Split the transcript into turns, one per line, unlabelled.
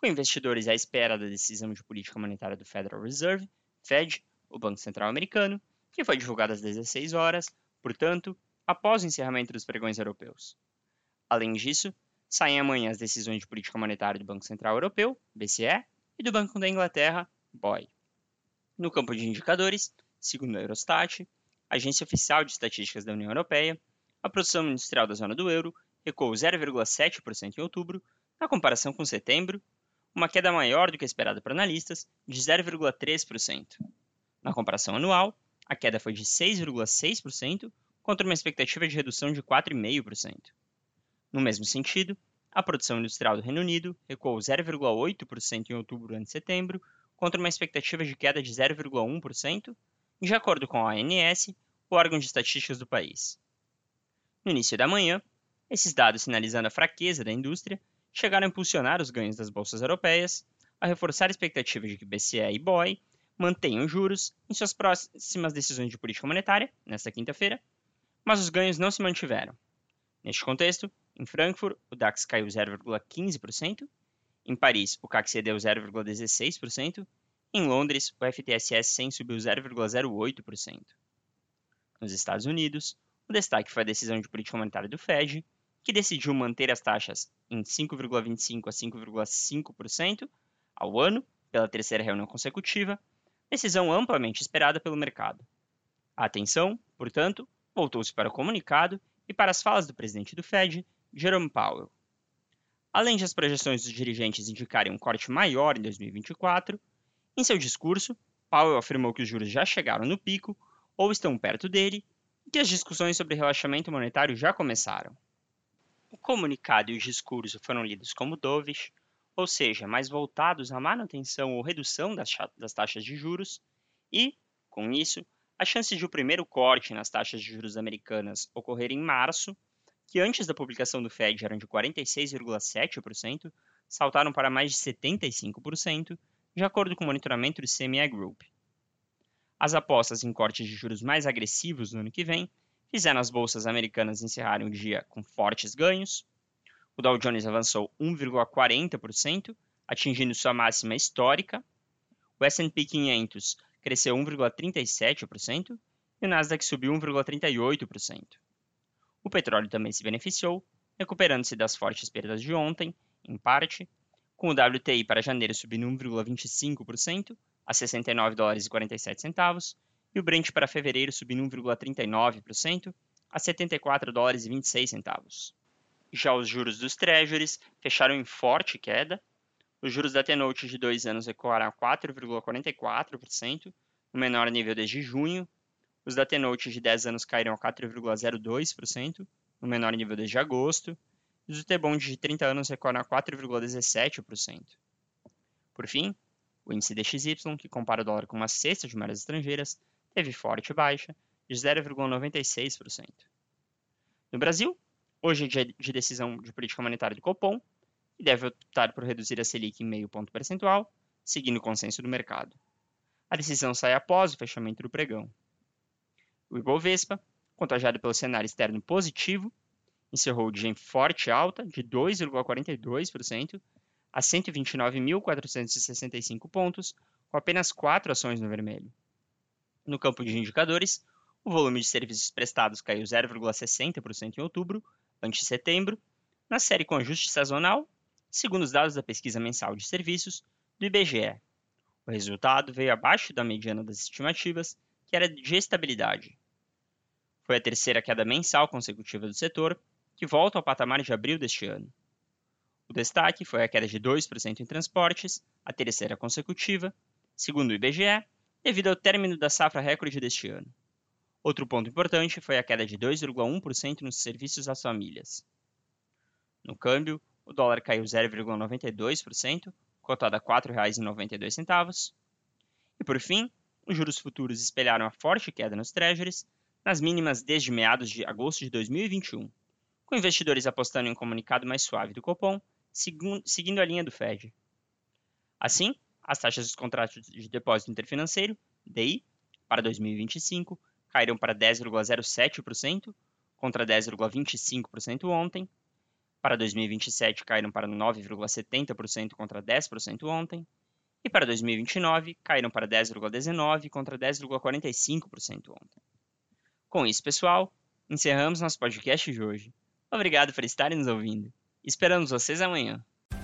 com investidores à espera da decisão de política monetária do Federal Reserve, Fed, o Banco Central Americano, que foi divulgada às 16 horas, portanto, após o encerramento dos pregões europeus. Além disso, saem amanhã as decisões de política monetária do Banco Central Europeu, BCE, e do Banco da Inglaterra, BOE. No campo de indicadores, segundo a Eurostat, agência oficial de estatísticas da União Europeia, a produção industrial da zona do euro recuou 0,7% em outubro, na comparação com setembro, uma queda maior do que esperada por analistas, de 0,3%. Na comparação anual, a queda foi de 6,6%, contra uma expectativa de redução de 4,5%. No mesmo sentido, a produção industrial do Reino Unido recuou 0,8% em outubro ante setembro, contra uma expectativa de queda de 0,1%, de acordo com a ANS, o órgão de estatísticas do país. No início da manhã, esses dados sinalizando a fraqueza da indústria chegaram a impulsionar os ganhos das bolsas europeias, a reforçar a expectativa de que BCE e BOE mantenham juros em suas próximas decisões de política monetária, nesta quinta-feira, mas os ganhos não se mantiveram. Neste contexto, em Frankfurt, o DAX caiu 0,15%, em Paris, o CAC cedeu 0,16%, em Londres, o FTSE 100 subiu 0,08%. Nos Estados Unidos, o destaque foi a decisão de política monetária do Fed, que decidiu manter as taxas em 5,25% a 5,5% ao ano, pela terceira reunião consecutiva, decisão amplamente esperada pelo mercado. A atenção, portanto, voltou-se para o comunicado e para as falas do presidente do Fed, Jerome Powell. Além de as projeções dos dirigentes indicarem um corte maior em 2024, em seu discurso, Powell afirmou que os juros já chegaram no pico ou estão perto dele e que as discussões sobre relaxamento monetário já começaram. Comunicado e o discurso foram lidos como dovish, ou seja, mais voltados à manutenção ou redução das, das taxas de juros, e, com isso, a chance de o primeiro corte nas taxas de juros americanas ocorrer em março, que antes da publicação do Fed eram de 46,7%, saltaram para mais de 75%, de acordo com o monitoramento do CME Group. As apostas em cortes de juros mais agressivos no ano que vem fizeram as bolsas americanas encerrarem o dia com fortes ganhos. O Dow Jones avançou 1,40%, atingindo sua máxima histórica. O S&P 500 cresceu 1,37% e o Nasdaq subiu 1,38%. O petróleo também se beneficiou, recuperando-se das fortes perdas de ontem, em parte, com o WTI para janeiro subindo 1,25% a 69 dólares e 47 centavos e o Brent para fevereiro subindo 1,39% a 74 dólares e 26 centavos. Já os juros dos Treasuries fecharam em forte queda. Os juros da T-Note de dois anos recuaram a 4,44%, o menor nível desde junho. Os da T-Note de 10 anos caíram a 4,02%, o menor nível desde agosto. E os do T-Bond de 30 anos recuaram a 4,17%. Por fim, o índice DXY, que compara o dólar com uma cesta de moedas estrangeiras, teve forte baixa de 0,96%. No Brasil, hoje é dia de decisão de política monetária do Copom e deve optar por reduzir a Selic em meio ponto percentual, seguindo o consenso do mercado. A decisão sai após o fechamento do pregão. O Ibovespa, contagiado pelo cenário externo positivo, encerrou o dia em forte alta de 2,42% a 129.465 pontos, com apenas quatro ações no vermelho. No campo de indicadores, o volume de serviços prestados caiu 0,60% em outubro, ante setembro, na série com ajuste sazonal, segundo os dados da pesquisa mensal de serviços do IBGE. O resultado veio abaixo da mediana das estimativas, que era de estabilidade. Foi a terceira queda mensal consecutiva do setor, que volta ao patamar de abril deste ano. O destaque foi a queda de 2% em transportes, a terceira consecutiva, segundo o IBGE, devido ao término da safra recorde deste ano. Outro ponto importante foi a queda de 2,1% nos serviços às famílias. No câmbio, o dólar caiu 0,92%, cotado a R$ 4,92. E por fim, os juros futuros espelharam a forte queda nos treasuries, nas mínimas desde meados de agosto de 2021, com investidores apostando em um comunicado mais suave do Copom, seguindo a linha do Fed. Assim, as taxas dos contratos de depósito interfinanceiro, DI, para 2025 caíram para 10,07%, contra 10,25% ontem. Para 2027 caíram para 9,70% contra 10% ontem. E para 2029 caíram para 10,19% contra 10,45% ontem. Com isso, pessoal, encerramos nosso podcast de hoje. Obrigado por estarem nos ouvindo. Esperamos vocês amanhã.